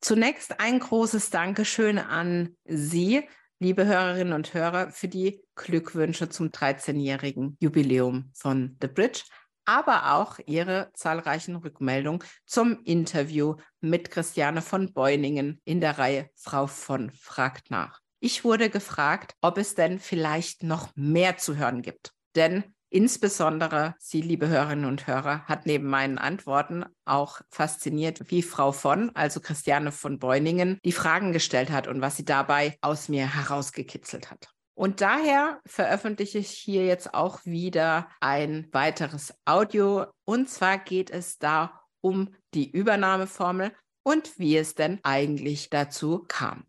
Zunächst ein großes Dankeschön an Sie, liebe Hörerinnen und Hörer, für die Glückwünsche zum 13-jährigen Jubiläum von The Bridge, aber auch Ihre zahlreichen Rückmeldungen zum Interview mit Christiane von Beuningen in der Reihe Frau von fragt nach. Ich wurde gefragt, ob es denn vielleicht noch mehr zu hören gibt. Denn Insbesondere Sie, liebe Hörerinnen und Hörer, hat neben meinen Antworten auch fasziniert, wie Frau von, also Christiane von Beuningen, die Fragen gestellt hat und was sie dabei aus mir herausgekitzelt hat. Und daher veröffentliche ich hier jetzt auch wieder ein weiteres Audio. Und zwar geht es da um die Übernahmeformel und wie es denn eigentlich dazu kam.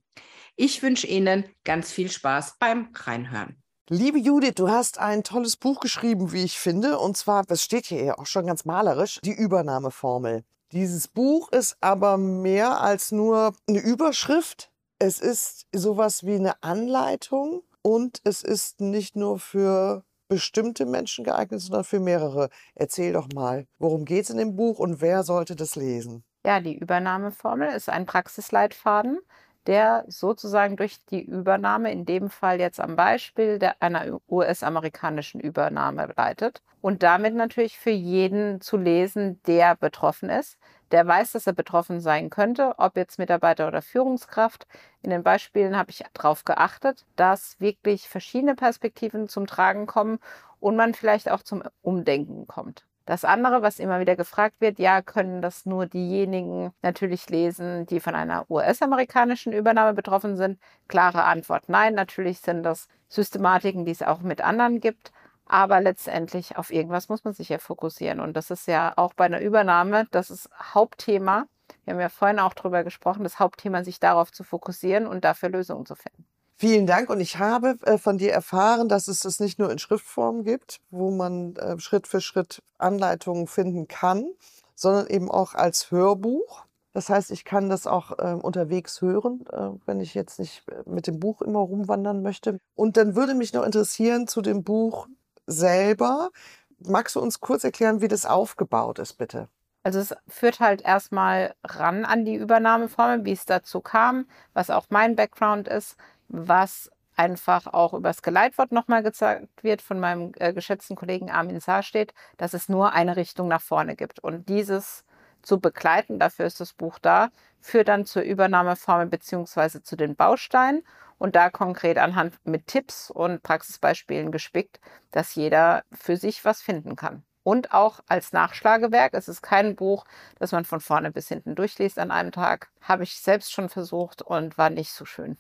Ich wünsche Ihnen ganz viel Spaß beim Reinhören. Liebe Judith, du hast ein tolles Buch geschrieben, wie ich finde. Und zwar, das steht hier ja auch schon ganz malerisch, die Übernahmeformel. Dieses Buch ist aber mehr als nur eine Überschrift. Es ist sowas wie eine Anleitung und es ist nicht nur für bestimmte Menschen geeignet, sondern für mehrere. Erzähl doch mal, worum geht es in dem Buch und wer sollte das lesen? Ja, die Übernahmeformel ist ein Praxisleitfaden, der sozusagen durch die Übernahme, in dem Fall jetzt am Beispiel der, einer US-amerikanischen Übernahme leitet und damit natürlich für jeden zu lesen, der betroffen ist, der weiß, dass er betroffen sein könnte, ob jetzt Mitarbeiter oder Führungskraft. In den Beispielen habe ich darauf geachtet, dass wirklich verschiedene Perspektiven zum Tragen kommen und man vielleicht auch zum Umdenken kommt. Das andere, was immer wieder gefragt wird, ja, können das nur diejenigen natürlich lesen, die von einer US-amerikanischen Übernahme betroffen sind? Klare Antwort, nein, natürlich sind das Systematiken, die es auch mit anderen gibt. Aber letztendlich auf irgendwas muss man sich ja fokussieren. Und das ist ja auch bei einer Übernahme, das ist Hauptthema. Wir haben ja vorhin auch darüber gesprochen, das Hauptthema, sich darauf zu fokussieren und dafür Lösungen zu finden. Vielen Dank. Und ich habe äh, von dir erfahren, dass es das nicht nur in Schriftform gibt, wo man äh, Schritt für Schritt Anleitungen finden kann, sondern eben auch als Hörbuch. Das heißt, ich kann das auch äh, unterwegs hören, äh, wenn ich jetzt nicht mit dem Buch immer rumwandern möchte. Und dann würde mich noch interessieren zu dem Buch selber. Magst du uns kurz erklären, wie das aufgebaut ist, bitte? Also es führt halt erstmal ran an die Übernahmeformel, wie es dazu kam, was auch mein Background ist was einfach auch übers Geleitwort nochmal gezeigt wird von meinem äh, geschätzten Kollegen Armin Saar steht, dass es nur eine Richtung nach vorne gibt. Und dieses zu begleiten, dafür ist das Buch da, führt dann zur Übernahmeformel beziehungsweise zu den Bausteinen und da konkret anhand mit Tipps und Praxisbeispielen gespickt, dass jeder für sich was finden kann. Und auch als Nachschlagewerk. Es ist kein Buch, das man von vorne bis hinten durchliest an einem Tag. Habe ich selbst schon versucht und war nicht so schön.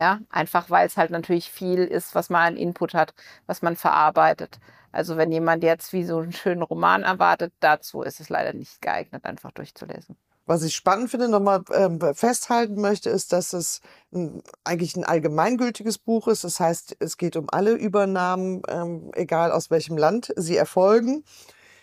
Ja, einfach weil es halt natürlich viel ist, was man an Input hat, was man verarbeitet. Also wenn jemand jetzt wie so einen schönen Roman erwartet, dazu ist es leider nicht geeignet, einfach durchzulesen. Was ich spannend finde, nochmal äh, festhalten möchte, ist, dass es ein, eigentlich ein allgemeingültiges Buch ist. Das heißt, es geht um alle Übernahmen, ähm, egal aus welchem Land sie erfolgen.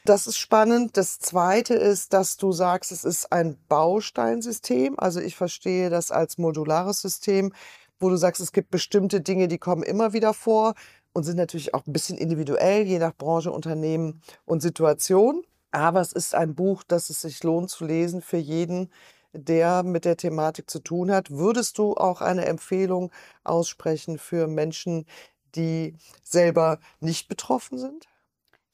Das ist spannend. Das Zweite ist, dass du sagst, es ist ein Bausteinsystem. Also ich verstehe das als modulares System, wo du sagst, es gibt bestimmte Dinge, die kommen immer wieder vor und sind natürlich auch ein bisschen individuell, je nach Branche, Unternehmen und Situation. Aber es ist ein Buch, das es sich lohnt zu lesen für jeden, der mit der Thematik zu tun hat. Würdest du auch eine Empfehlung aussprechen für Menschen, die selber nicht betroffen sind?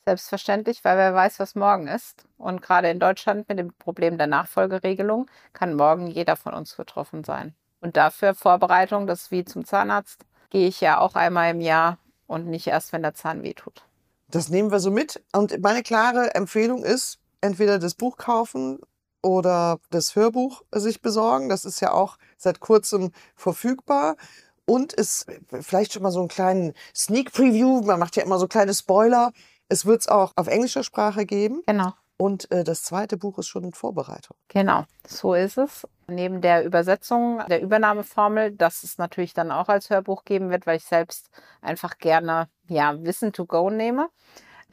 Selbstverständlich, weil wer weiß, was morgen ist. Und gerade in Deutschland mit dem Problem der Nachfolgeregelung kann morgen jeder von uns betroffen sein. Und dafür Vorbereitung, das wie zum Zahnarzt, gehe ich ja auch einmal im Jahr und nicht erst, wenn der Zahn wehtut. Das nehmen wir so mit. Und meine klare Empfehlung ist, entweder das Buch kaufen oder das Hörbuch sich besorgen. Das ist ja auch seit kurzem verfügbar. Und ist vielleicht schon mal so einen kleinen Sneak Preview. Man macht ja immer so kleine Spoiler. Es wird es auch auf englischer Sprache geben. Genau. Und äh, das zweite Buch ist schon in Vorbereitung. Genau, so ist es. Neben der Übersetzung der Übernahmeformel, das es natürlich dann auch als Hörbuch geben wird, weil ich selbst einfach gerne ja, Wissen to go nehme,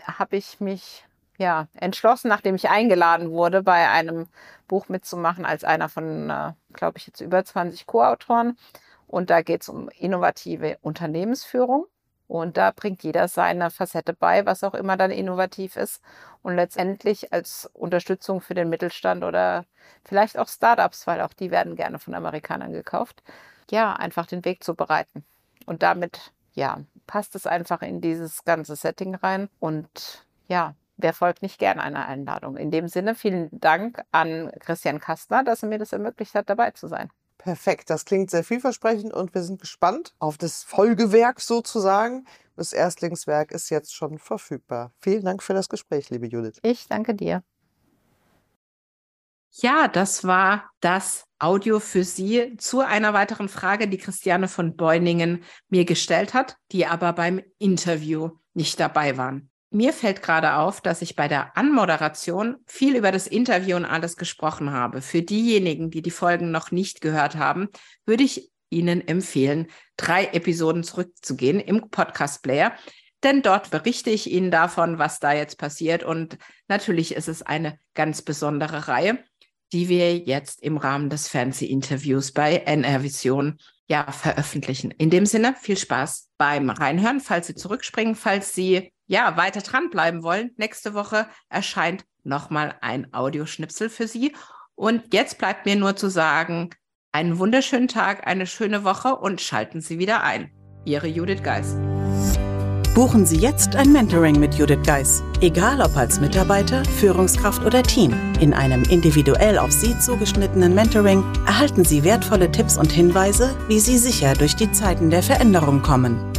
habe ich mich ja, entschlossen, nachdem ich eingeladen wurde, bei einem Buch mitzumachen, als einer von, äh, glaube ich, jetzt über 20 Co-Autoren. Und da geht es um innovative Unternehmensführung. Und da bringt jeder seine Facette bei, was auch immer dann innovativ ist. Und letztendlich als Unterstützung für den Mittelstand oder vielleicht auch Startups, weil auch die werden gerne von Amerikanern gekauft, ja, einfach den Weg zu bereiten. Und damit, ja, passt es einfach in dieses ganze Setting rein. Und ja, wer folgt nicht gern einer Einladung? In dem Sinne, vielen Dank an Christian Kastner, dass er mir das ermöglicht hat, dabei zu sein. Perfekt, das klingt sehr vielversprechend und wir sind gespannt auf das Folgewerk sozusagen. Das Erstlingswerk ist jetzt schon verfügbar. Vielen Dank für das Gespräch, liebe Judith. Ich danke dir. Ja, das war das Audio für Sie zu einer weiteren Frage, die Christiane von Beuningen mir gestellt hat, die aber beim Interview nicht dabei waren. Mir fällt gerade auf, dass ich bei der Anmoderation viel über das Interview und alles gesprochen habe. Für diejenigen, die die Folgen noch nicht gehört haben, würde ich Ihnen empfehlen, drei Episoden zurückzugehen im Podcast Player. Denn dort berichte ich Ihnen davon, was da jetzt passiert. Und natürlich ist es eine ganz besondere Reihe, die wir jetzt im Rahmen des Fernseh-Interviews bei NR Vision ja, veröffentlichen. In dem Sinne, viel Spaß beim Reinhören. Falls Sie zurückspringen, falls Sie ja, weiter dranbleiben wollen, nächste Woche erscheint nochmal ein Audioschnipsel für Sie. Und jetzt bleibt mir nur zu sagen, einen wunderschönen Tag, eine schöne Woche und schalten Sie wieder ein. Ihre Judith Geis. Buchen Sie jetzt ein Mentoring mit Judith Geis. Egal ob als Mitarbeiter, Führungskraft oder Team. In einem individuell auf Sie zugeschnittenen Mentoring erhalten Sie wertvolle Tipps und Hinweise, wie Sie sicher durch die Zeiten der Veränderung kommen.